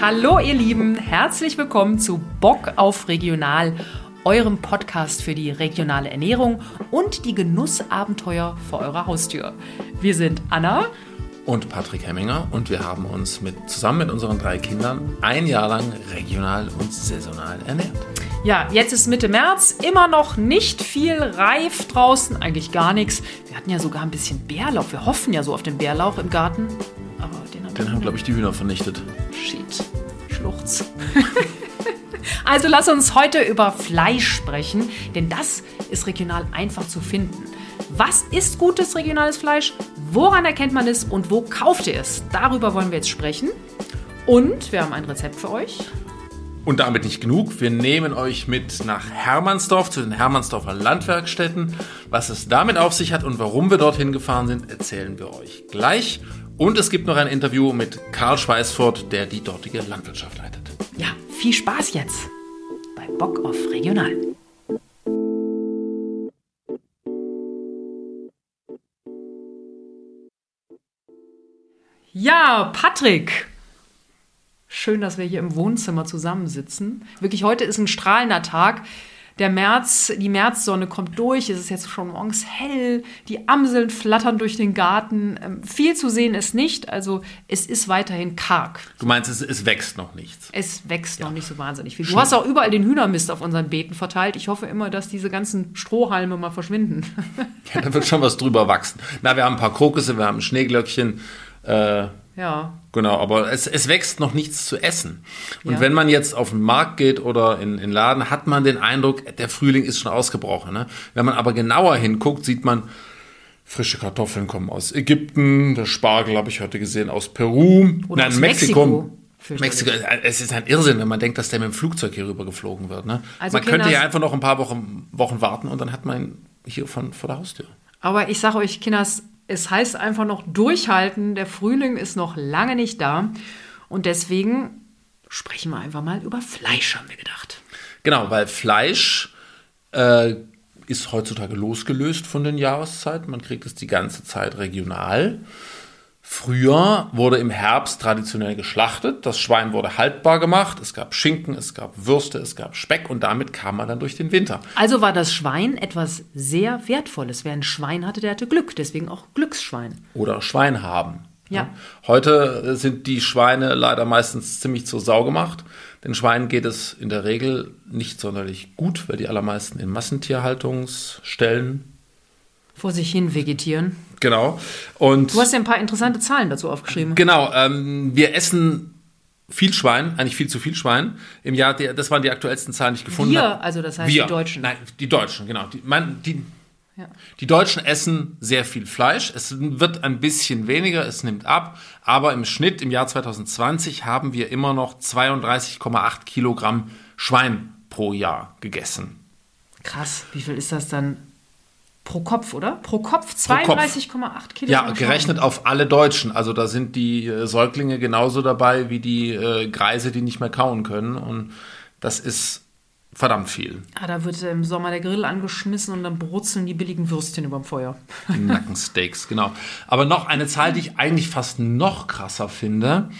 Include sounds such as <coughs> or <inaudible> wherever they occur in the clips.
Hallo ihr Lieben, herzlich willkommen zu Bock auf Regional, eurem Podcast für die regionale Ernährung und die Genussabenteuer vor eurer Haustür. Wir sind Anna und Patrick Hemminger und wir haben uns mit, zusammen mit unseren drei Kindern ein Jahr lang regional und saisonal ernährt. Ja, jetzt ist Mitte März, immer noch nicht viel reif draußen, eigentlich gar nichts. Wir hatten ja sogar ein bisschen Bärlauch. Wir hoffen ja so auf den Bärlauch im Garten. Aber den haben, den haben glaube ich, die Hühner vernichtet. Shit. Schluchz. <laughs> also lass uns heute über Fleisch sprechen, denn das ist regional einfach zu finden. Was ist gutes regionales Fleisch? Woran erkennt man es und wo kauft ihr es? Darüber wollen wir jetzt sprechen. Und wir haben ein Rezept für euch. Und damit nicht genug. Wir nehmen euch mit nach Hermannsdorf zu den Hermannsdorfer Landwerkstätten. Was es damit auf sich hat und warum wir dorthin gefahren sind, erzählen wir euch gleich. Und es gibt noch ein Interview mit Karl Schweißfurt, der die dortige Landwirtschaft leitet. Ja, viel Spaß jetzt bei Bock auf Regional. Ja, Patrick, Schön, dass wir hier im Wohnzimmer zusammensitzen. Wirklich, heute ist ein strahlender Tag. Der März, die Märzsonne kommt durch. Es ist jetzt schon morgens hell. Die Amseln flattern durch den Garten. Ähm, viel zu sehen ist nicht. Also es ist weiterhin karg. Du meinst, es, es wächst noch nichts? Es wächst ja. noch nicht so wahnsinnig viel. Du Schön. hast auch überall den Hühnermist auf unseren Beeten verteilt. Ich hoffe immer, dass diese ganzen Strohhalme mal verschwinden. <laughs> ja, da wird schon was drüber wachsen. Na, wir haben ein paar Krokusse, wir haben Schneeglöckchen. Äh, ja. Genau, aber es, es wächst noch nichts zu essen. Und ja. wenn man jetzt auf den Markt geht oder in den Laden, hat man den Eindruck, der Frühling ist schon ausgebrochen. Ne? Wenn man aber genauer hinguckt, sieht man, frische Kartoffeln kommen aus Ägypten, der Spargel habe ich heute gesehen aus Peru, oder nein, aus Mexiko. Mexiko. Mexiko, es ist ein Irrsinn, wenn man denkt, dass der mit dem Flugzeug hier rüber geflogen wird. Ne? Also man könnte ja einfach noch ein paar Wochen, Wochen warten und dann hat man ihn hier von, vor der Haustür. Aber ich sage euch, Kinders, es heißt einfach noch durchhalten. Der Frühling ist noch lange nicht da. Und deswegen sprechen wir einfach mal über Fleisch, haben wir gedacht. Genau, weil Fleisch äh, ist heutzutage losgelöst von den Jahreszeiten. Man kriegt es die ganze Zeit regional. Früher wurde im Herbst traditionell geschlachtet, das Schwein wurde haltbar gemacht, es gab Schinken, es gab Würste, es gab Speck und damit kam man dann durch den Winter. Also war das Schwein etwas sehr Wertvolles. Wer ein Schwein hatte, der hatte Glück, deswegen auch Glücksschwein. Oder Schwein haben. Ja. Heute sind die Schweine leider meistens ziemlich zur Sau gemacht. Den Schweinen geht es in der Regel nicht sonderlich gut, weil die allermeisten in Massentierhaltungsstellen vor sich hin vegetieren. Genau. Und du hast ja ein paar interessante Zahlen dazu aufgeschrieben. Genau. Ähm, wir essen viel Schwein, eigentlich viel zu viel Schwein. Im Jahr, das waren die aktuellsten Zahlen, die ich gefunden wir, habe. also das heißt wir. die Deutschen. Nein, die Deutschen, genau. Die, man, die, ja. die Deutschen essen sehr viel Fleisch. Es wird ein bisschen weniger, es nimmt ab. Aber im Schnitt im Jahr 2020 haben wir immer noch 32,8 Kilogramm Schwein pro Jahr gegessen. Krass, wie viel ist das dann Pro Kopf, oder? Pro Kopf 32,8 Kilo. Ja, gerechnet auf alle Deutschen. Also da sind die äh, Säuglinge genauso dabei wie die äh, Greise, die nicht mehr kauen können. Und das ist verdammt viel. Ah, da wird im Sommer der Grill angeschmissen und dann brutzeln die billigen Würstchen überm Feuer. Die <laughs> Nackensteaks, genau. Aber noch eine Zahl, die ich eigentlich fast noch krasser finde.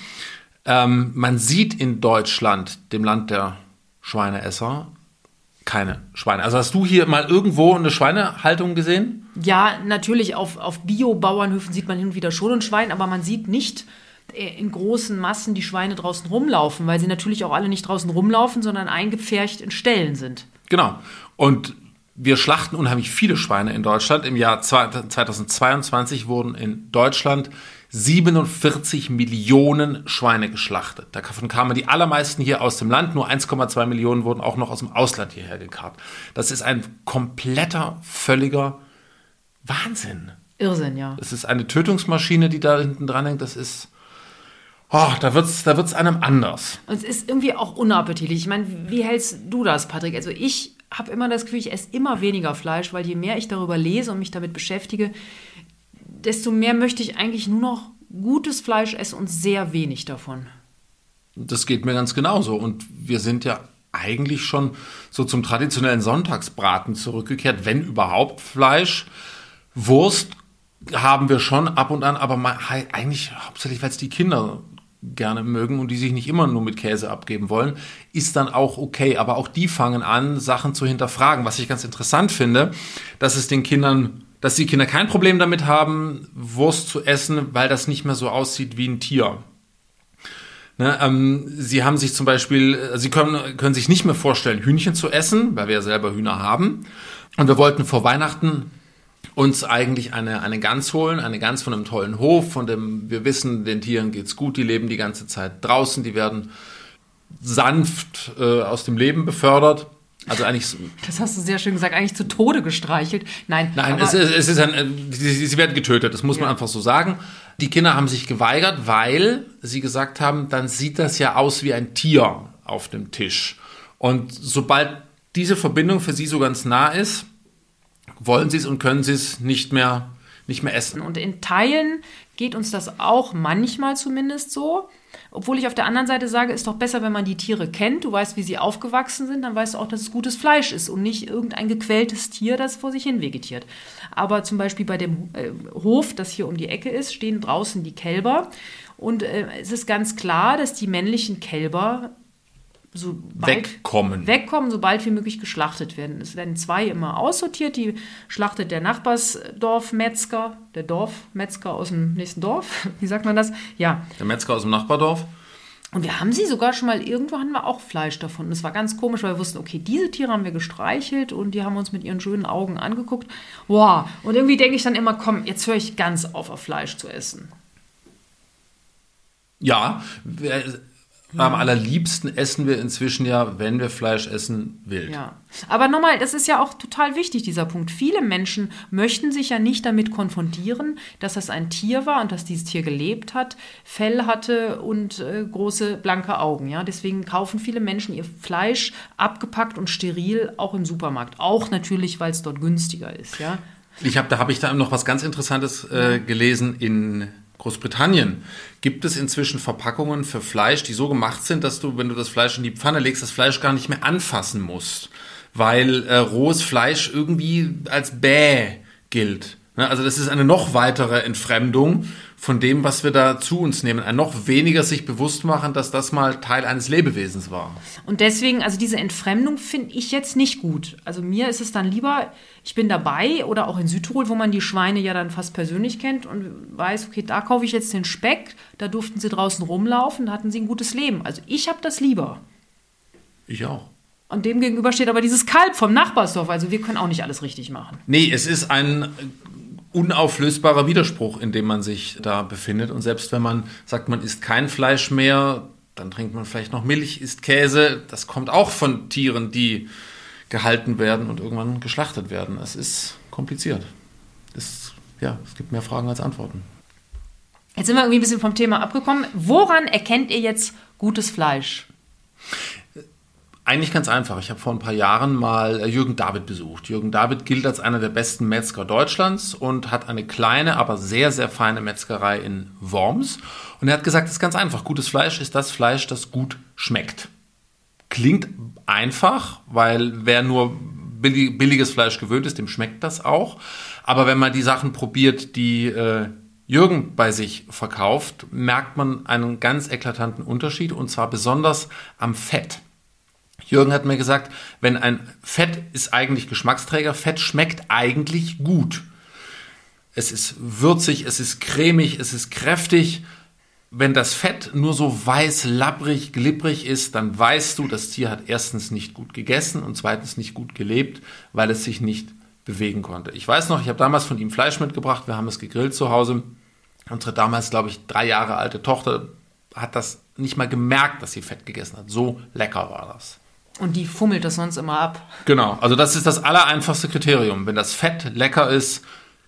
Ähm, man sieht in Deutschland, dem Land der Schweineesser, keine Schweine. Also hast du hier mal irgendwo eine Schweinehaltung gesehen? Ja, natürlich auf, auf Bio-Bauernhöfen sieht man hin und wieder schon ein Schwein, aber man sieht nicht äh, in großen Massen die Schweine draußen rumlaufen, weil sie natürlich auch alle nicht draußen rumlaufen, sondern eingepfercht in Ställen sind. Genau. Und wir schlachten unheimlich viele Schweine in Deutschland. Im Jahr 2022 wurden in Deutschland 47 Millionen Schweine geschlachtet. Davon kamen die allermeisten hier aus dem Land, nur 1,2 Millionen wurden auch noch aus dem Ausland hierher gekarrt. Das ist ein kompletter, völliger Wahnsinn. Irrsinn, ja. Es ist eine Tötungsmaschine, die da hinten dran hängt. Das ist. Oh, da wird's, da wird's einem anders. Und es ist irgendwie auch unappetitlich. Ich meine, wie hältst du das, Patrick? Also ich habe immer das Gefühl, ich esse immer weniger Fleisch, weil je mehr ich darüber lese und mich damit beschäftige, desto mehr möchte ich eigentlich nur noch gutes Fleisch essen und sehr wenig davon. Das geht mir ganz genauso. Und wir sind ja eigentlich schon so zum traditionellen Sonntagsbraten zurückgekehrt, wenn überhaupt Fleisch. Wurst haben wir schon ab und an, aber eigentlich hauptsächlich, weil es die Kinder gerne mögen und die sich nicht immer nur mit Käse abgeben wollen, ist dann auch okay. Aber auch die fangen an, Sachen zu hinterfragen. Was ich ganz interessant finde, dass es den Kindern, dass die Kinder kein Problem damit haben, Wurst zu essen, weil das nicht mehr so aussieht wie ein Tier. Ne, ähm, sie haben sich zum Beispiel, äh, sie können, können sich nicht mehr vorstellen, Hühnchen zu essen, weil wir ja selber Hühner haben. Und wir wollten vor Weihnachten uns eigentlich eine, eine Gans holen, eine Gans von einem tollen Hof, von dem wir wissen, den Tieren geht's gut, die leben die ganze Zeit draußen, die werden sanft äh, aus dem Leben befördert. Also eigentlich. Das hast du sehr schön gesagt, eigentlich zu Tode gestreichelt. Nein, nein, es, es, ist ein, äh, sie, sie werden getötet, das muss ja. man einfach so sagen. Die Kinder haben sich geweigert, weil sie gesagt haben, dann sieht das ja aus wie ein Tier auf dem Tisch. Und sobald diese Verbindung für sie so ganz nah ist, wollen sie es und können sie es nicht mehr, nicht mehr essen. Und in Teilen geht uns das auch manchmal zumindest so. Obwohl ich auf der anderen Seite sage, ist doch besser, wenn man die Tiere kennt. Du weißt, wie sie aufgewachsen sind, dann weißt du auch, dass es gutes Fleisch ist und nicht irgendein gequältes Tier, das vor sich hin vegetiert. Aber zum Beispiel bei dem äh, Hof, das hier um die Ecke ist, stehen draußen die Kälber. Und äh, es ist ganz klar, dass die männlichen Kälber so wegkommen. wegkommen, sobald wie möglich geschlachtet werden. Es werden zwei immer aussortiert. Die schlachtet der Nachbarsdorfmetzger, der Dorfmetzger aus dem nächsten Dorf. <laughs> Wie sagt man das? Ja. Der Metzger aus dem Nachbardorf. Und wir haben sie sogar schon mal, irgendwo hatten wir auch Fleisch davon. Und es war ganz komisch, weil wir wussten, okay, diese Tiere haben wir gestreichelt und die haben uns mit ihren schönen Augen angeguckt. Wow. Und irgendwie denke ich dann immer, komm, jetzt höre ich ganz auf, auf Fleisch zu essen. Ja, am allerliebsten essen wir inzwischen ja, wenn wir Fleisch essen, wild. Ja. Aber nochmal, das ist ja auch total wichtig, dieser Punkt. Viele Menschen möchten sich ja nicht damit konfrontieren, dass das ein Tier war und dass dieses Tier gelebt hat, Fell hatte und äh, große blanke Augen. Ja? Deswegen kaufen viele Menschen ihr Fleisch abgepackt und steril auch im Supermarkt. Auch natürlich, weil es dort günstiger ist. Ja? Ich hab, da habe ich da noch was ganz Interessantes äh, gelesen in Großbritannien gibt es inzwischen Verpackungen für Fleisch, die so gemacht sind, dass du, wenn du das Fleisch in die Pfanne legst, das Fleisch gar nicht mehr anfassen musst, weil äh, rohes Fleisch irgendwie als bäh gilt. Ne? Also das ist eine noch weitere Entfremdung von dem, was wir da zu uns nehmen. Ein noch weniger sich bewusst machen, dass das mal Teil eines Lebewesens war. Und deswegen, also diese Entfremdung finde ich jetzt nicht gut. Also mir ist es dann lieber, ich bin dabei oder auch in Südtirol, wo man die Schweine ja dann fast persönlich kennt und weiß, okay, da kaufe ich jetzt den Speck, da durften sie draußen rumlaufen, da hatten sie ein gutes Leben. Also ich habe das lieber. Ich auch. Und dem gegenüber steht aber dieses Kalb vom Nachbarsdorf. Also wir können auch nicht alles richtig machen. Nee, es ist ein unauflösbarer Widerspruch, in dem man sich da befindet. Und selbst wenn man sagt, man isst kein Fleisch mehr, dann trinkt man vielleicht noch Milch, isst Käse. Das kommt auch von Tieren, die gehalten werden und irgendwann geschlachtet werden. Es ist kompliziert. Es, ja, es gibt mehr Fragen als Antworten. Jetzt sind wir irgendwie ein bisschen vom Thema abgekommen. Woran erkennt ihr jetzt gutes Fleisch? Eigentlich ganz einfach. Ich habe vor ein paar Jahren mal äh, Jürgen David besucht. Jürgen David gilt als einer der besten Metzger Deutschlands und hat eine kleine, aber sehr, sehr feine Metzgerei in Worms. Und er hat gesagt, es ist ganz einfach. Gutes Fleisch ist das Fleisch, das gut schmeckt. Klingt einfach, weil wer nur billiges Fleisch gewöhnt ist, dem schmeckt das auch. Aber wenn man die Sachen probiert, die äh, Jürgen bei sich verkauft, merkt man einen ganz eklatanten Unterschied und zwar besonders am Fett. Jürgen hat mir gesagt, wenn ein Fett ist eigentlich Geschmacksträger, Fett schmeckt eigentlich gut. Es ist würzig, es ist cremig, es ist kräftig. Wenn das Fett nur so weiß, labbrig, glibbrig ist, dann weißt du, das Tier hat erstens nicht gut gegessen und zweitens nicht gut gelebt, weil es sich nicht bewegen konnte. Ich weiß noch, ich habe damals von ihm Fleisch mitgebracht, wir haben es gegrillt zu Hause. Unsere damals, glaube ich, drei Jahre alte Tochter hat das nicht mal gemerkt, dass sie Fett gegessen hat. So lecker war das. Und die fummelt das sonst immer ab. Genau, also das ist das allereinfachste Kriterium. Wenn das Fett lecker ist,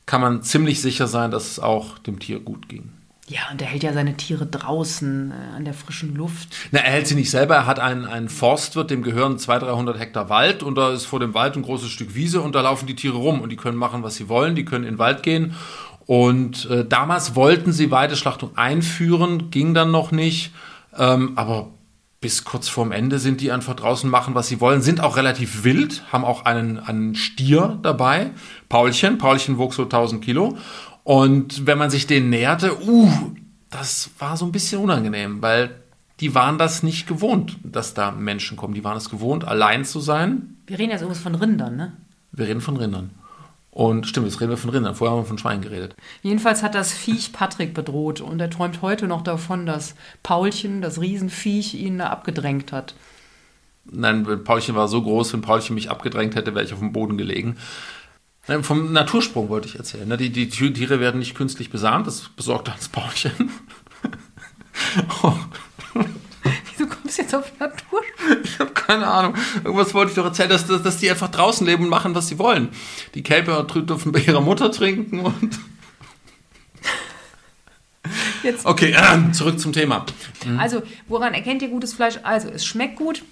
kann man ziemlich sicher sein, dass es auch dem Tier gut ging. Ja, und er hält ja seine Tiere draußen äh, an der frischen Luft. Na, er hält sie nicht selber. Er hat einen, einen Forstwirt, dem gehören 200, 300 Hektar Wald und da ist vor dem Wald ein großes Stück Wiese und da laufen die Tiere rum und die können machen, was sie wollen. Die können in den Wald gehen. Und äh, damals wollten sie Weideschlachtung einführen, ging dann noch nicht. Ähm, aber bis kurz vorm Ende sind die einfach draußen machen, was sie wollen, sind auch relativ wild, haben auch einen, einen Stier dabei, Paulchen, Paulchen wog so 1000 Kilo und wenn man sich den näherte, uh, das war so ein bisschen unangenehm, weil die waren das nicht gewohnt, dass da Menschen kommen. Die waren es gewohnt, allein zu sein. Wir reden jetzt übrigens von Rindern, ne? Wir reden von Rindern. Und stimmt, jetzt reden wir von Rindern. Vorher haben wir von Schweinen geredet. Jedenfalls hat das Viech Patrick bedroht und er träumt heute noch davon, dass Paulchen, das Riesenviech, ihn da abgedrängt hat. Nein, Paulchen war so groß, wenn Paulchen mich abgedrängt hätte, wäre ich auf dem Boden gelegen. Nein, vom Natursprung wollte ich erzählen. Ne? Die, die Tiere werden nicht künstlich besamt, das besorgt das Paulchen. <laughs> Wieso kommst du jetzt auf Natur? Ich habe keine Ahnung. Irgendwas wollte ich doch erzählen, dass, dass, dass die einfach draußen leben und machen, was sie wollen. Die Kälber dürfen bei ihrer Mutter trinken und. <laughs> Jetzt. Okay, äh, zurück zum Thema. Also, woran erkennt ihr gutes Fleisch? Also, es schmeckt gut.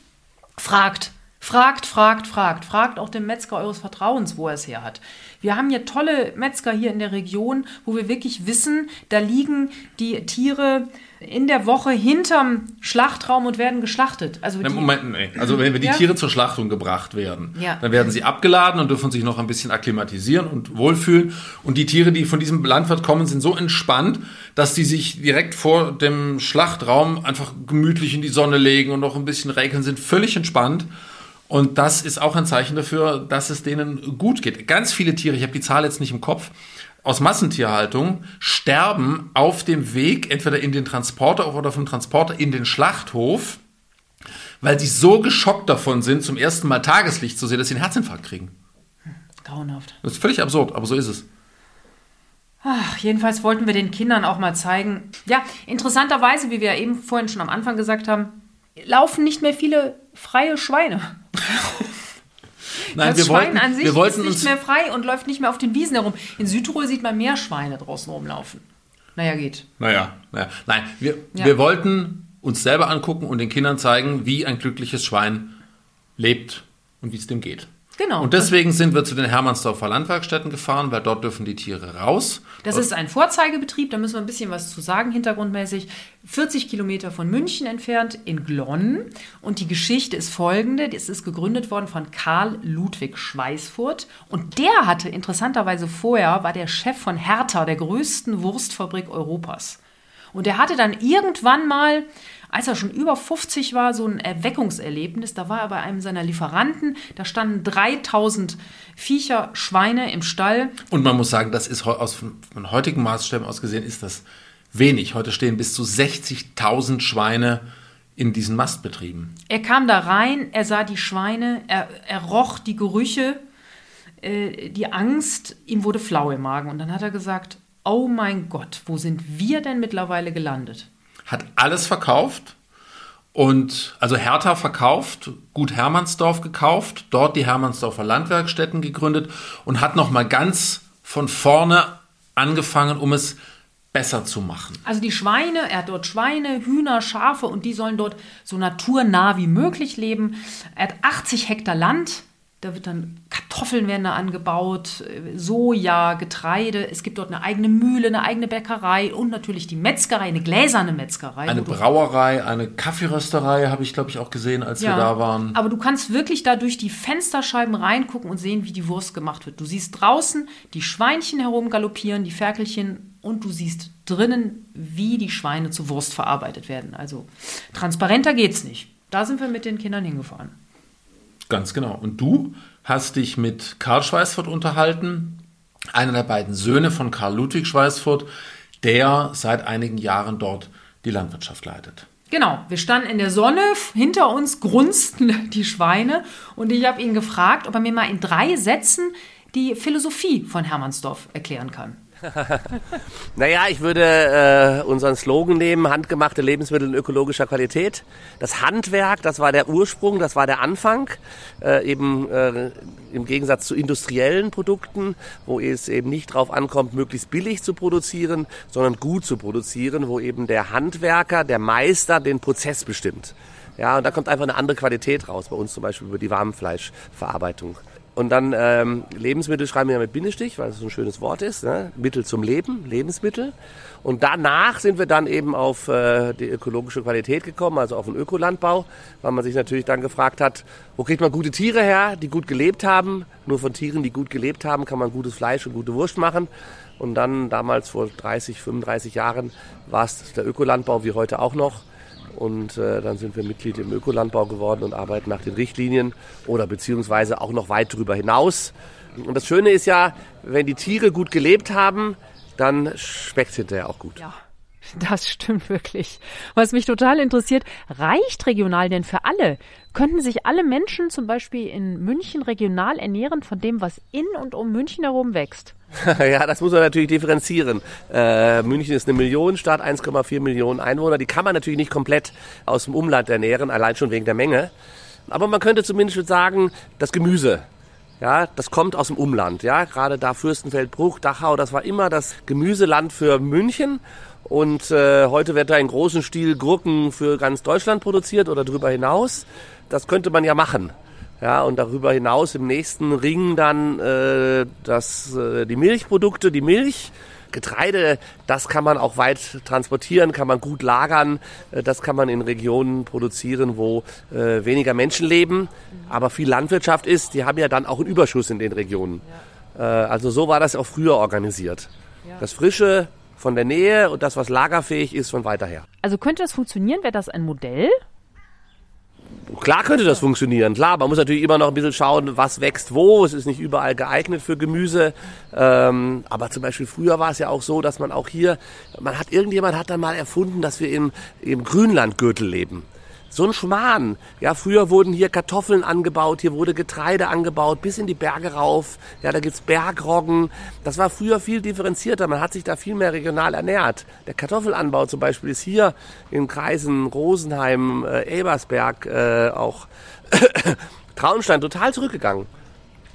Fragt. Fragt, fragt, fragt. Fragt auch den Metzger eures Vertrauens, wo er es her hat. Wir haben hier tolle Metzger hier in der Region, wo wir wirklich wissen, da liegen die Tiere in der Woche hinterm Schlachtraum und werden geschlachtet. Also die, Moment, nee. Also wenn, wenn die Ja. Tiere zur Schlachtung gebracht werden, Ja. dann werden sie abgeladen und dürfen sich noch ein bisschen akklimatisieren und wohlfühlen. Und die Tiere, die von diesem Landwirt kommen, sind so entspannt, dass die sich direkt vor dem Schlachtraum einfach gemütlich in die Sonne legen und noch ein bisschen räkeln, sind völlig entspannt. Und das ist auch ein Zeichen dafür, dass es denen gut geht. Ganz viele Tiere, ich habe die Zahl jetzt nicht im Kopf, aus Massentierhaltung sterben auf dem Weg entweder in den Transporter oder vom Transporter in den Schlachthof, weil sie so geschockt davon sind, zum ersten Mal Tageslicht zu sehen, dass sie einen Herzinfarkt kriegen. grauenhaft. Das ist völlig absurd, aber so ist es. Ach, jedenfalls wollten wir den Kindern auch mal zeigen. Ja, interessanterweise, wie wir eben vorhin schon am Anfang gesagt haben, laufen nicht mehr viele freie Schweine. <laughs> Nein, das wir Schwein wollten, an sich wir wollten ist nicht mehr frei und läuft nicht mehr auf den Wiesen herum. In Südtirol sieht man mehr Schweine draußen rumlaufen. Naja, geht. naja, naja, nein, wir, Ja. wir wollten uns selber angucken und den Kindern zeigen, wie ein glückliches Schwein lebt und wie es dem geht. Genau. Und deswegen sind wir zu den Hermannsdorfer Landwerkstätten gefahren, weil dort dürfen die Tiere raus. Das ist ein Vorzeigebetrieb, da müssen wir ein bisschen was zu sagen, hintergrundmäßig. 40 Kilometer von München entfernt in Glonn. Und die Geschichte ist folgende: Es ist gegründet worden von Karl Ludwig Schweißfurt. Und der hatte interessanterweise vorher, war der Chef von Hertha, der größten Wurstfabrik Europas. Und er hatte dann irgendwann mal, als er schon über 50 war, so ein Erweckungserlebnis. Da war er bei einem seiner Lieferanten, da standen 3000 Viecher, Schweine im Stall. Und man muss sagen, das ist aus von von heutigen Maßstäben aus gesehen, ist das wenig. Heute stehen bis zu 60.000 Schweine in diesen Mastbetrieben. Er kam da rein, er sah die Schweine, er, er roch die Gerüche, äh, die Angst, ihm wurde flau im Magen. Und dann hat er gesagt, oh mein Gott, wo sind wir denn mittlerweile gelandet? Hat alles verkauft und also Hertha verkauft, Gut Hermannsdorf gekauft, dort die Hermannsdorfer Landwerkstätten gegründet und hat noch mal ganz von vorne angefangen, um es besser zu machen. Also die Schweine, er hat dort Schweine, Hühner, Schafe und die sollen dort so naturnah wie möglich leben. Er hat 80 Hektar Land, da wird dann Kartoffeln werden da angebaut, äh, Soja, Getreide. Es gibt dort eine eigene Mühle, eine eigene Bäckerei und natürlich die Metzgerei, eine gläserne Metzgerei. Eine Brauerei, eine Kaffeerösterei habe ich, glaube ich, auch gesehen, als wir da waren. Aber du kannst wirklich da durch die Fensterscheiben reingucken und sehen, wie die Wurst gemacht wird. Du siehst draußen die Schweinchen herumgaloppieren, die Ferkelchen und du siehst drinnen, wie die Schweine zu Wurst verarbeitet werden. Also transparenter geht's nicht. Da sind wir mit den Kindern hingefahren. Ganz genau. Und du hast dich mit Karl Schweißfurt unterhalten, einer der beiden Söhne von Karl Ludwig Schweißfurt, der seit einigen Jahren dort die Landwirtschaft leitet. Genau, wir standen in der Sonne, hinter uns grunzten <laughs> die Schweine und ich habe ihn gefragt, ob er mir mal in drei Sätzen die Philosophie von Hermannsdorf erklären kann. <laughs> Naja, ich würde äh, unseren Slogan nehmen, handgemachte Lebensmittel in ökologischer Qualität. Das Handwerk, das war der Ursprung, das war der Anfang, äh, eben äh, im Gegensatz zu industriellen Produkten, wo es eben nicht drauf ankommt, möglichst billig zu produzieren, sondern gut zu produzieren, wo eben der Handwerker, der Meister den Prozess bestimmt. Ja, und da kommt einfach eine andere Qualität raus, bei uns zum Beispiel über die Warmfleischverarbeitung. Und dann ähm, Lebensmittel schreiben wir mit Bindestich, weil es so ein schönes Wort ist. Ne? Mittel zum Leben, Lebensmittel. Und danach sind wir dann eben auf äh, die ökologische Qualität gekommen, also auf den Ökolandbau, weil man sich natürlich dann gefragt hat, wo kriegt man gute Tiere her, die gut gelebt haben. Nur von Tieren, die gut gelebt haben, kann man gutes Fleisch und gute Wurst machen. Und dann damals vor 30, 35 Jahren war es der Ökolandbau wie heute auch noch. Und äh, dann sind wir Mitglied im Ökolandbau geworden und arbeiten nach den Richtlinien oder beziehungsweise auch noch weit darüber hinaus. Und das Schöne ist ja, wenn die Tiere gut gelebt haben, dann schmeckt es hinterher auch gut. Ja. <laughs> Das stimmt wirklich. Was mich total interessiert, reicht regional denn für alle? Könnten sich alle Menschen zum Beispiel in München regional ernähren von dem, was in und um München herum wächst? <laughs> ja, das muss man natürlich differenzieren. Äh, München ist eine Millionenstadt, 1,4 Millionen Einwohner. Die kann man natürlich nicht komplett aus dem Umland ernähren, allein schon wegen der Menge. Aber man könnte zumindest sagen, das Gemüse, ja, das kommt aus dem Umland. Ja, gerade da Fürstenfeldbruch, Dachau, das war immer das Gemüseland für München. Und äh, heute wird da in großem Stil Gurken für ganz Deutschland produziert oder darüber hinaus. Das könnte man ja machen. Ja, und darüber hinaus im nächsten Ring dann äh, das, äh, die Milchprodukte, die Milch. Getreide, das kann man auch weit transportieren, kann man gut lagern. Äh, das kann man in Regionen produzieren, wo äh, weniger Menschen leben, aber viel Landwirtschaft ist. Die haben ja dann auch einen Überschuss in den Regionen. Ja. Äh, also so war das auch früher organisiert. Ja. Das Frische von der Nähe und das, was lagerfähig ist, von weiter her. Also könnte das funktionieren? Wäre das ein Modell? Klar könnte das funktionieren, klar. Man muss natürlich immer noch ein bisschen schauen, was wächst wo. Es ist nicht überall geeignet für Gemüse. Ähm, aber zum Beispiel früher war es ja auch so, dass man auch hier, man hat, irgendjemand hat dann mal erfunden, dass wir im, im Grünlandgürtel leben. So ein Schmarrn. Ja, früher wurden hier Kartoffeln angebaut, hier wurde Getreide angebaut, bis in die Berge rauf. Ja, da gibt's Bergroggen. Das war früher viel differenzierter. Man hat sich da viel mehr regional ernährt. Der Kartoffelanbau zum Beispiel ist hier in Kreisen Rosenheim, äh, Ebersberg, äh, auch <coughs> Traunstein total zurückgegangen.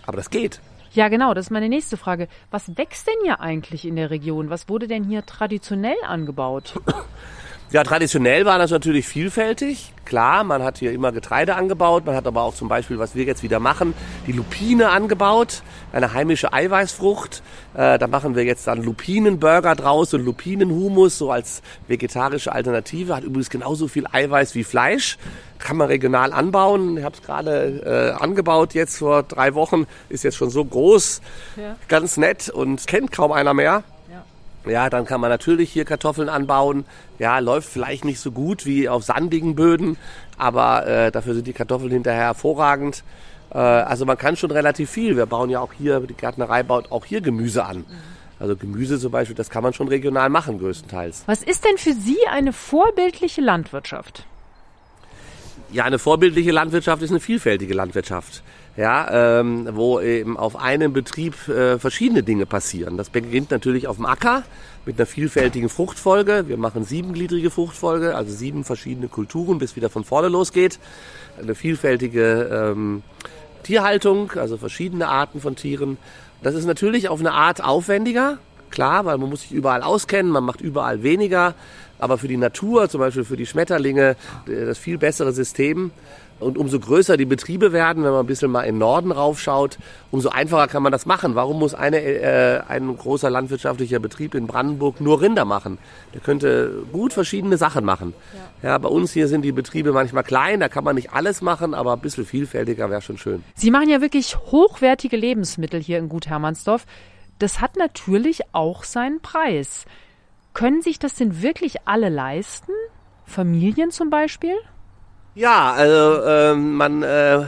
Aber das geht. Ja, genau, das ist meine nächste Frage. Was wächst denn hier eigentlich in der Region? Was wurde denn hier traditionell angebaut? <coughs> Ja, traditionell war das natürlich vielfältig. Klar, man hat hier immer Getreide angebaut. Man hat aber auch zum Beispiel, was wir jetzt wieder machen, die Lupine angebaut. Eine heimische Eiweißfrucht. Äh, da machen wir jetzt dann Lupinenburger draus und Lupinenhumus, so als vegetarische Alternative. Hat übrigens genauso viel Eiweiß wie Fleisch. Kann man regional anbauen. Ich habe es gerade äh, angebaut jetzt vor drei Wochen. Ist jetzt schon so groß. Ja. Ganz nett und kennt kaum einer mehr. Ja, dann kann man natürlich hier Kartoffeln anbauen. Ja, läuft vielleicht nicht so gut wie auf sandigen Böden, aber äh, dafür sind die Kartoffeln hinterher hervorragend. Äh, also man kann schon relativ viel. Wir bauen ja auch hier, die Gärtnerei baut auch hier Gemüse an. Also Gemüse zum Beispiel, das kann man schon regional machen, größtenteils. Was ist denn für Sie eine vorbildliche Landwirtschaft? Ja, eine vorbildliche Landwirtschaft ist eine vielfältige Landwirtschaft ja, ähm, wo eben auf einem Betrieb äh, verschiedene Dinge passieren. Das beginnt natürlich auf dem Acker mit einer vielfältigen Fruchtfolge. Wir machen siebengliedrige Fruchtfolge, also sieben verschiedene Kulturen, bis wieder von vorne losgeht. Eine vielfältige ähm, Tierhaltung, also verschiedene Arten von Tieren. Das ist natürlich auf eine Art aufwendiger, klar, weil man muss sich überall auskennen, man macht überall weniger. Aber für die Natur, zum Beispiel für die Schmetterlinge, äh, das viel bessere System. Und umso größer die Betriebe werden, wenn man ein bisschen mal in den Norden raufschaut, umso einfacher kann man das machen. Warum muss eine, äh, ein großer landwirtschaftlicher Betrieb in Brandenburg nur Rinder machen? Der könnte gut verschiedene Sachen machen. Ja. ja, bei uns hier sind die Betriebe manchmal klein, da kann man nicht alles machen, aber ein bisschen vielfältiger wäre schon schön. Sie machen ja wirklich hochwertige Lebensmittel hier in Gut Hermannsdorf. Das hat natürlich auch seinen Preis. Können sich das denn wirklich alle leisten? Familien zum Beispiel? Ja, also äh, man, äh,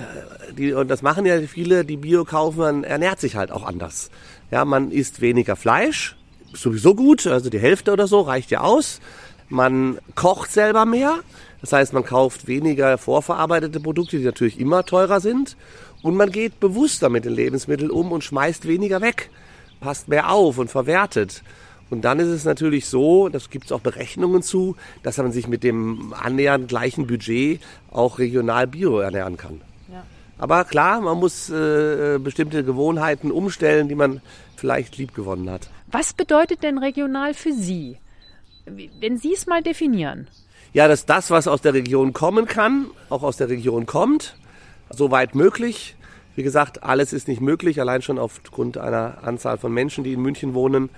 die, und das machen ja viele, die Bio kaufen, man ernährt sich halt auch anders. Ja, man isst weniger Fleisch, sowieso gut, also die Hälfte oder so reicht ja aus. Man kocht selber mehr, das heißt, man kauft weniger vorverarbeitete Produkte, die natürlich immer teurer sind. Und man geht bewusster mit den Lebensmitteln um und schmeißt weniger weg, passt mehr auf und verwertet. Und dann ist es natürlich so, das gibt es auch Berechnungen zu, dass man sich mit dem annähernd gleichen Budget auch regional bio ernähren kann. Ja. Aber klar, man muss äh, bestimmte Gewohnheiten umstellen, die man vielleicht liebgewonnen hat. Was bedeutet denn regional für Sie? Wenn Sie es mal definieren. Ja, dass das, was aus der Region kommen kann, auch aus der Region kommt, soweit möglich. Wie gesagt, alles ist nicht möglich, allein schon aufgrund einer Anzahl von Menschen, die in München wohnen.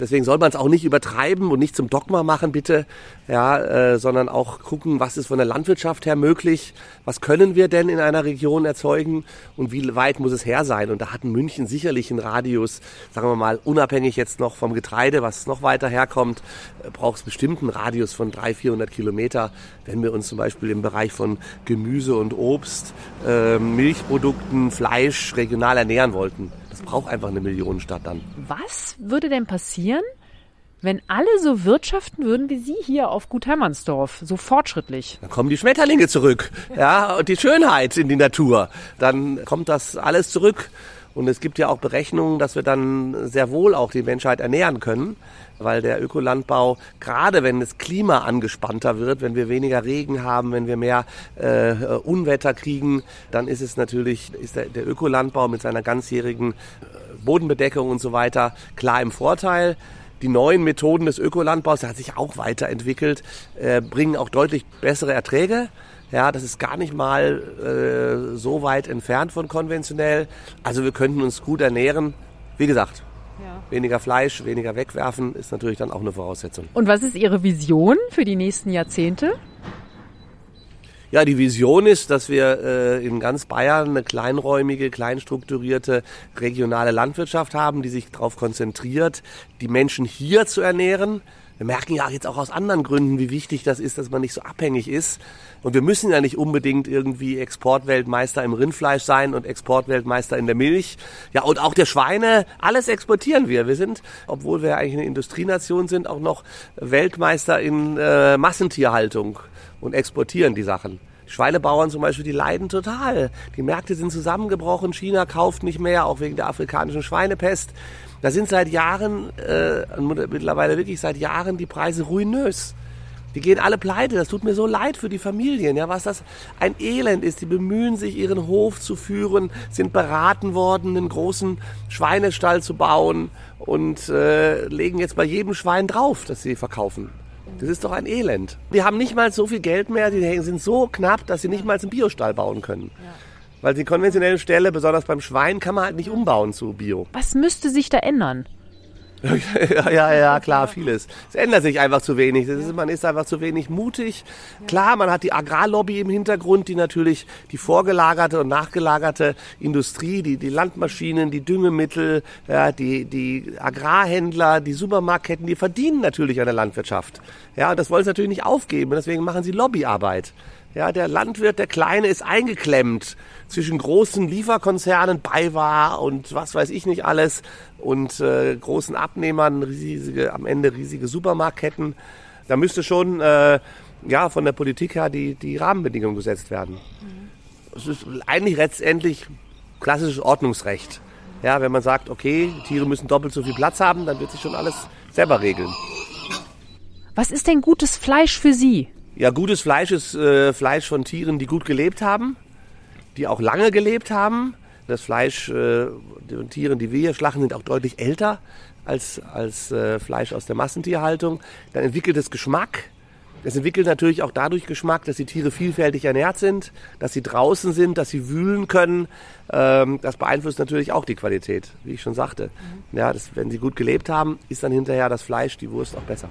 Deswegen soll man es auch nicht übertreiben und nicht zum Dogma machen, bitte, ja, äh, sondern auch gucken, was ist von der Landwirtschaft her möglich, was können wir denn in einer Region erzeugen? Und wie weit muss es her sein. Und da hat München sicherlich einen Radius, sagen wir mal, unabhängig jetzt noch vom Getreide, was noch weiter herkommt, äh, braucht es bestimmt einen Radius von 300, 400 Kilometer, wenn wir uns zum Beispiel im Bereich von Gemüse und Obst, äh, Milchprodukten, Fleisch regional ernähren wollten braucht einfach eine Millionenstadt dann. Was würde denn passieren, wenn alle so wirtschaften würden wie Sie hier auf Gut Hermannsdorf, so fortschrittlich? Dann kommen die Schmetterlinge zurück, ja, und die Schönheit in die Natur. Dann kommt das alles zurück. Und es gibt ja auch Berechnungen, dass wir dann sehr wohl auch die Menschheit ernähren können, weil der Ökolandbau, gerade wenn das Klima angespannter wird, wenn wir weniger Regen haben, wenn wir mehr äh, Unwetter kriegen, dann ist es natürlich, ist der, der Ökolandbau mit seiner ganzjährigen äh, Bodenbedeckung und so weiter klar im Vorteil die neuen Methoden des Ökolandbaus, der hat sich auch weiterentwickelt, äh, bringen auch deutlich bessere Erträge. Ja, das ist gar nicht mal äh, so weit entfernt von konventionell. Also wir könnten uns gut ernähren. Wie gesagt, ja. weniger Fleisch, weniger wegwerfen ist natürlich dann auch eine Voraussetzung. Und was ist Ihre Vision für die nächsten Jahrzehnte? Ja, die Vision ist, dass wir äh, in ganz Bayern eine kleinräumige, kleinstrukturierte regionale Landwirtschaft haben, die sich darauf konzentriert, die Menschen hier zu ernähren. Wir merken ja jetzt auch aus anderen Gründen, wie wichtig das ist, dass man nicht so abhängig ist und wir müssen ja nicht unbedingt irgendwie Exportweltmeister im Rindfleisch sein und Exportweltmeister in der Milch. Ja, und auch der Schweine, alles exportieren wir. Wir sind, obwohl wir eigentlich eine Industrienation sind, auch noch Weltmeister in äh, Massentierhaltung und exportieren die Sachen. Schweinebauern zum Beispiel, die leiden total. Die Märkte sind zusammengebrochen, China kauft nicht mehr, auch wegen der afrikanischen Schweinepest. Da sind seit Jahren, äh, mittlerweile wirklich seit Jahren die Preise ruinös. Die gehen alle pleite. Das tut mir so leid für die Familien. Ja, was das ein Elend ist. Die bemühen sich, ihren Hof zu führen, sind beraten worden, einen großen Schweinestall zu bauen und äh, legen jetzt bei jedem Schwein drauf, das sie verkaufen. Das ist doch ein Elend. Die haben nicht mal so viel Geld mehr, die sind so knapp, dass sie nicht mal einen Biostall bauen können. Ja. Weil die konventionelle Stelle, besonders beim Schwein, kann man halt nicht umbauen zu Bio. <laughs> Was müsste sich da ändern? ja, ja, ja, klar, vieles. Es ändert sich einfach zu wenig. Ist, man ist einfach zu wenig mutig. Klar, man hat die Agrarlobby im Hintergrund, die natürlich die vorgelagerte und nachgelagerte Industrie, die, die Landmaschinen, die Düngemittel, ja, die, die Agrarhändler, die Supermarktketten, die verdienen natürlich an der Landwirtschaft. Ja, und das wollen sie natürlich nicht aufgeben. Deswegen machen sie Lobbyarbeit. Ja, der Landwirt, der Kleine, ist eingeklemmt zwischen großen Lieferkonzernen, BayWa und was weiß ich nicht alles und äh, großen Abnehmern, riesige, am Ende riesige Supermarktketten. Da müsste schon äh, ja, von der Politik her die, die Rahmenbedingungen gesetzt werden. Es ist eigentlich letztendlich klassisches Ordnungsrecht. Ja, wenn man sagt, okay, Tiere müssen doppelt so viel Platz haben, dann wird sich schon alles selber regeln. Was ist denn gutes Fleisch für Sie? Ja, gutes Fleisch ist äh, Fleisch von Tieren, die gut gelebt haben, die auch lange gelebt haben. Das Fleisch äh, von Tieren, die wir hier schlachten, sind auch deutlich älter als, als äh, Fleisch aus der Massentierhaltung. Dann entwickelt es Geschmack. Es entwickelt natürlich auch dadurch Geschmack, dass die Tiere vielfältig ernährt sind, dass sie draußen sind, dass sie wühlen können. Ähm, das beeinflusst natürlich auch die Qualität, wie ich schon sagte. Mhm. Ja, das, wenn sie gut gelebt haben, ist dann hinterher das Fleisch, die Wurst auch besser.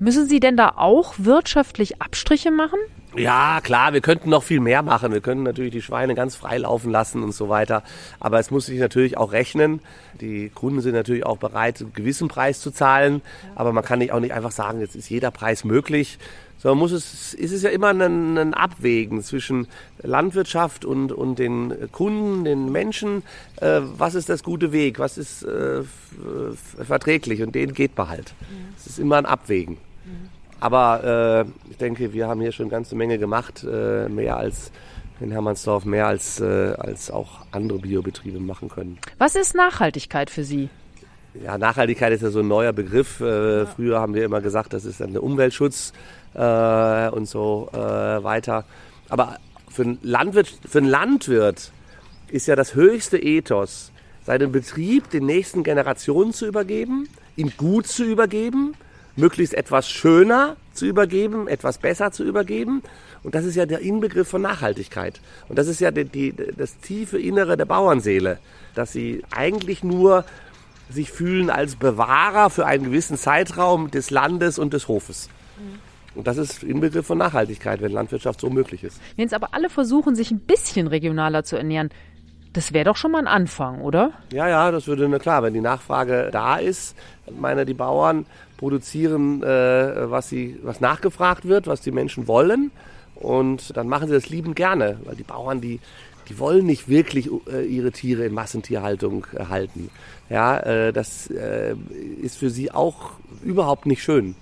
Müssen Sie denn da auch wirtschaftlich Abstriche machen? Ja, klar, wir könnten noch viel mehr machen. Wir können natürlich die Schweine ganz frei laufen lassen und so weiter. Aber es muss sich natürlich auch rechnen. Die Kunden sind natürlich auch bereit, einen gewissen Preis zu zahlen. Aber man kann nicht auch nicht einfach sagen, jetzt ist jeder Preis möglich. So muss es, ist es ja immer ein, ein Abwägen zwischen Landwirtschaft und, und den Kunden, den Menschen. Äh, was ist das gute Weg? Was ist äh, verträglich? Und den geht man halt. Es ist immer ein Abwägen. Aber äh, ich denke, wir haben hier schon eine ganze Menge gemacht, äh, mehr als in Hermannsdorf, mehr als, äh, als auch andere Biobetriebe machen können. Was ist Nachhaltigkeit für Sie? Ja, Nachhaltigkeit ist ja so ein neuer Begriff. Äh, ja. Früher haben wir immer gesagt, das ist dann der Umweltschutz äh, und so äh, weiter. Aber für einen, Landwirt, für einen Landwirt ist ja das höchste Ethos, seinen Betrieb den nächsten Generationen zu übergeben, ihn gut zu übergeben möglichst etwas schöner zu übergeben, etwas besser zu übergeben. Und das ist ja der Inbegriff von Nachhaltigkeit. Und das ist ja die, die, das tiefe Innere der Bauernseele, dass sie eigentlich nur sich fühlen als Bewahrer für einen gewissen Zeitraum des Landes und des Hofes. Und das ist Inbegriff von Nachhaltigkeit, wenn Landwirtschaft so möglich ist. Wenn jetzt aber alle versuchen, sich ein bisschen regionaler zu ernähren, das wäre doch schon mal ein Anfang, oder? Ja, ja, das würde, na klar, wenn die Nachfrage da ist, meine, die Bauern produzieren, äh, was, sie, was nachgefragt wird, was die Menschen wollen. Und dann machen sie das liebend gerne, weil die Bauern, die, die wollen nicht wirklich äh, ihre Tiere in Massentierhaltung äh, halten. Ja, äh, das äh, ist für sie auch überhaupt nicht schön,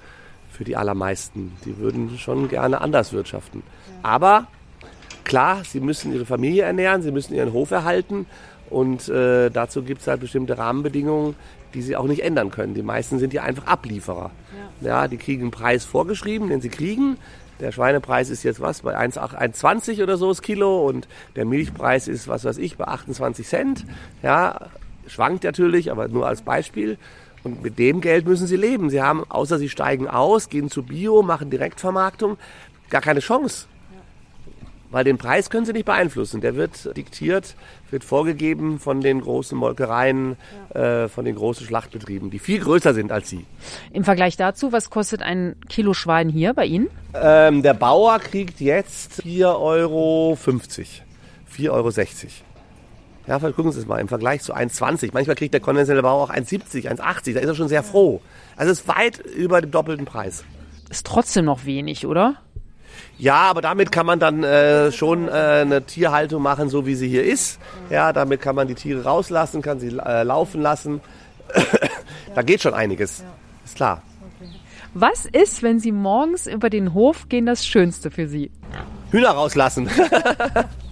für die allermeisten. Die würden schon gerne anders wirtschaften. Aber klar, sie müssen ihre Familie ernähren, sie müssen ihren Hof erhalten und äh, dazu gibt es halt bestimmte Rahmenbedingungen, die sie auch nicht ändern können. Die meisten sind ja einfach Ablieferer. Ja. ja die kriegen einen Preis vorgeschrieben, den sie kriegen. Der Schweinepreis ist jetzt was bei 1,20 oder so das Kilo und der Milchpreis ist, was weiß ich, bei 28 Cent. Ja, schwankt natürlich, aber nur als Beispiel. Und mit dem Geld müssen sie leben. Sie haben, außer sie steigen aus, gehen zu Bio, machen Direktvermarktung, gar keine Chance. Weil den Preis können sie nicht beeinflussen. Der wird diktiert, wird vorgegeben von den großen Molkereien, ja. äh, von den großen Schlachtbetrieben, die viel größer sind als sie. Im Vergleich dazu, was kostet ein Kilo Schwein hier bei Ihnen? Ähm, der Bauer kriegt jetzt 4,50 Euro. 4,60 Euro. Ja, gucken Sie es mal im Vergleich zu 1,20. Manchmal kriegt der konventionelle Bauer auch 1,70, 1,80. Da ist er schon sehr froh. Also es ist weit über dem doppelten Preis. Ist trotzdem noch wenig, oder? Ja, aber damit kann man dann äh, schon äh, eine Tierhaltung machen, so wie sie hier ist. Ja, damit kann man die Tiere rauslassen, kann sie äh, laufen lassen. <coughs> da geht schon einiges. Ist klar. Was ist, wenn Sie morgens über den Hof gehen, das Schönste für Sie? Hühner rauslassen. <laughs>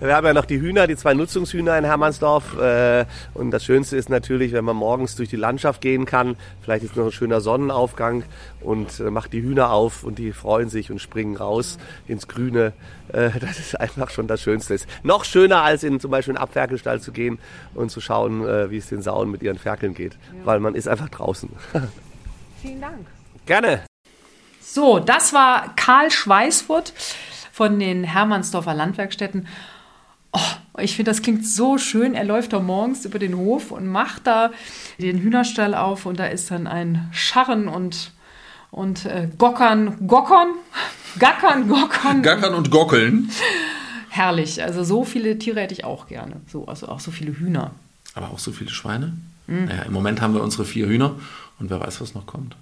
Wir haben ja noch die Hühner, die zwei Nutzungshühner in Hermannsdorf. Äh, und das Schönste ist natürlich, wenn man morgens durch die Landschaft gehen kann. Vielleicht ist noch ein schöner Sonnenaufgang und äh, macht die Hühner auf und die freuen sich und springen raus ins Grüne. Äh, <laughs> das ist einfach schon das Schönste. Noch schöner als in zum Beispiel einen Abferkelstall zu gehen und zu schauen, wie es den Sauen mit ihren Ferkeln geht. Ja. Weil man ist einfach draußen. Vielen Dank. Gerne. So, das war Karl Schweißfurt von den Hermannsdorfer Landwerkstätten. Oh, ich finde, das klingt so schön. Er läuft da morgens über den Hof und macht da den Hühnerstall auf und da ist dann ein Scharren und, und äh, Gockern, Gockern, <laughs> Gackern, Gockern. Gackern und Gockeln. Herrlich. Also so viele Tiere hätte ich auch gerne. So, also auch so viele Hühner. Aber auch so viele Schweine? Mhm. Naja, im Moment haben wir unsere vier Hühner und wer weiß, was noch kommt.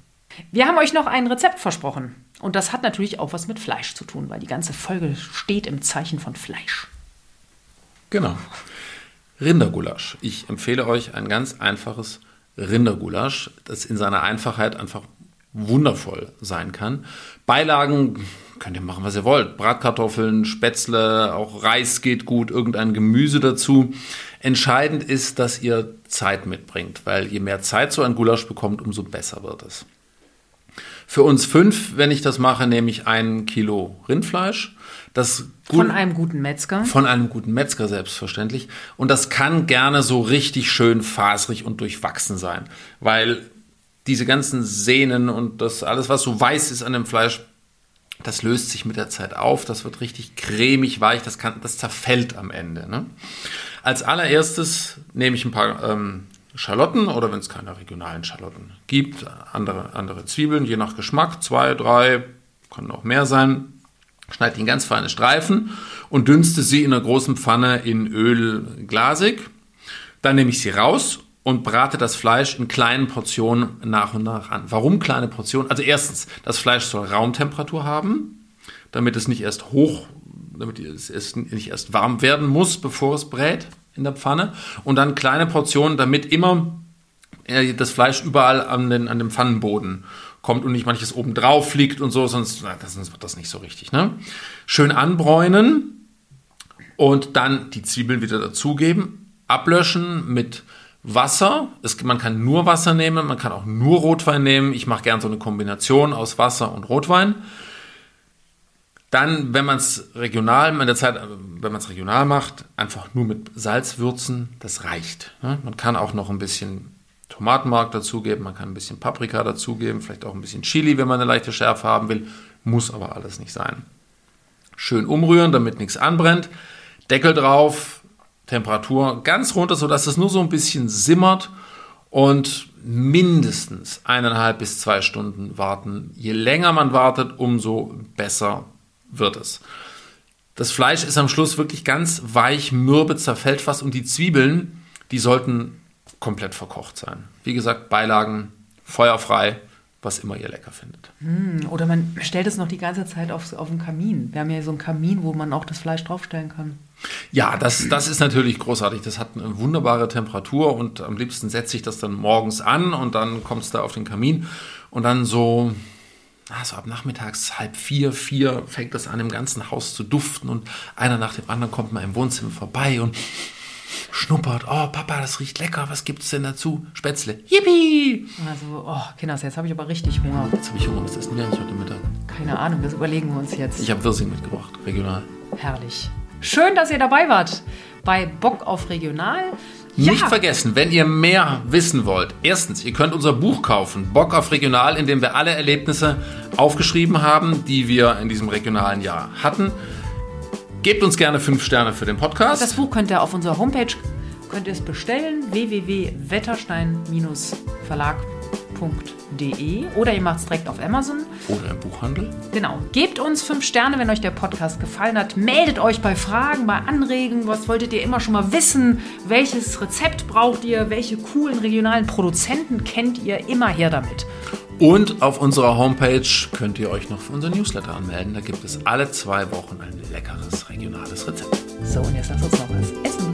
Wir haben euch noch ein Rezept versprochen. Und das hat natürlich auch was mit Fleisch zu tun, weil die ganze Folge steht im Zeichen von Fleisch. Genau. Rindergulasch. Ich empfehle euch ein ganz einfaches Rindergulasch, das in seiner Einfachheit einfach wundervoll sein kann. Beilagen könnt ihr machen, was ihr wollt. Bratkartoffeln, Spätzle, auch Reis geht gut, irgendein Gemüse dazu. Entscheidend ist, dass ihr Zeit mitbringt, weil je mehr Zeit so ein Gulasch bekommt, umso besser wird es. Für uns fünf, wenn ich das mache, nehme ich ein Kilo Rindfleisch. Das von einem guten Metzger? Von einem guten Metzger, selbstverständlich. Und das kann gerne so richtig schön faserig und durchwachsen sein, weil diese ganzen Sehnen und das alles, was so weiß ist an dem Fleisch, das löst sich mit der Zeit auf, das wird richtig cremig, weich, das, kann, das zerfällt am Ende. Ne? Als allererstes nehme ich ein paar ähm, Schalotten oder wenn es keine regionalen Schalotten gibt, andere, andere Zwiebeln, je nach Geschmack, zwei, drei, können auch mehr sein. Schneide in ganz feine Streifen und dünste sie in einer großen Pfanne in Öl glasig. Dann nehme ich sie raus und brate das Fleisch in kleinen Portionen nach und nach an. Warum kleine Portionen? Also erstens, das Fleisch soll Raumtemperatur haben, damit es nicht erst hoch, damit es nicht erst warm werden muss, bevor es brät in der Pfanne und dann kleine Portionen, damit immer äh, das Fleisch überall an, den, an dem Pfannenboden kommt und nicht manches oben drauf liegt und so, sonst, na, sonst wird das nicht so richtig. Ne? Schön anbräunen und dann die Zwiebeln wieder dazugeben, ablöschen mit Wasser. Es, man kann nur Wasser nehmen, man kann auch nur Rotwein nehmen. Ich mache gern so eine Kombination aus Wasser und Rotwein. Dann, wenn man es regional, in der Zeit, wenn man es regional macht, einfach nur mit Salz würzen, das reicht. Ne? Man kann auch noch ein bisschen Tomatenmark dazugeben, man kann ein bisschen Paprika dazugeben, vielleicht auch ein bisschen Chili, wenn man eine leichte Schärfe haben will. Muss aber alles nicht sein. Schön umrühren, damit nichts anbrennt. Deckel drauf, Temperatur ganz runter, sodass es nur so ein bisschen simmert und mindestens eineinhalb bis zwei Stunden warten. Je länger man wartet, umso besser wird es. Das Fleisch ist am Schluss wirklich ganz weich, mürbe, zerfällt fast und die Zwiebeln, die sollten komplett verkocht sein. Wie gesagt, Beilagen feuerfrei, was immer ihr lecker findet. Hm, oder man stellt es noch die ganze Zeit auf, auf den Kamin. Wir haben ja so einen Kamin, wo man auch das Fleisch draufstellen kann. Ja, das, das ist natürlich großartig. Das hat eine wunderbare Temperatur und am liebsten setze ich das dann morgens an und dann kommt es da auf den Kamin und dann so also ab nachmittags halb vier, vier fängt das an, im ganzen Haus zu duften und einer nach dem anderen kommt mal im Wohnzimmer vorbei und schnuppert. Oh, Papa, das riecht lecker. Was gibt's denn dazu? Spätzle. Yippie! Also, oh, Kinders, jetzt habe ich aber richtig Hunger. Jetzt habe ich Hunger. Was essen wir eigentlich heute Mittag? Keine Ahnung, das überlegen wir uns jetzt. Ich habe Wirsing mitgebracht, regional. Herrlich. Schön, dass ihr dabei wart bei Bock auf Regional. Ja. Nicht vergessen, wenn ihr mehr wissen wollt. Erstens, ihr könnt unser Buch kaufen, Bock auf Regional, in dem wir alle Erlebnisse aufgeschrieben haben, die wir in diesem regionalen Jahr hatten. Gebt uns gerne fünf Sterne für den Podcast. Das Buch könnt ihr auf unserer Homepage könnt ihr es bestellen www.wetterstein-verlag.com www.buchhandel.de oder ihr macht es direkt auf Amazon. Oder im Buchhandel. Genau. Gebt uns fünf Sterne, wenn euch der Podcast gefallen hat. Meldet euch bei Fragen, bei Anregen. Was wolltet ihr immer schon mal wissen? Welches Rezept braucht ihr? Welche coolen regionalen Produzenten kennt ihr? Immer her damit. Und auf unserer Homepage könnt ihr euch noch für unser Newsletter anmelden. Da gibt es alle zwei Wochen ein leckeres regionales Rezept. So, und jetzt lasst uns noch was essen.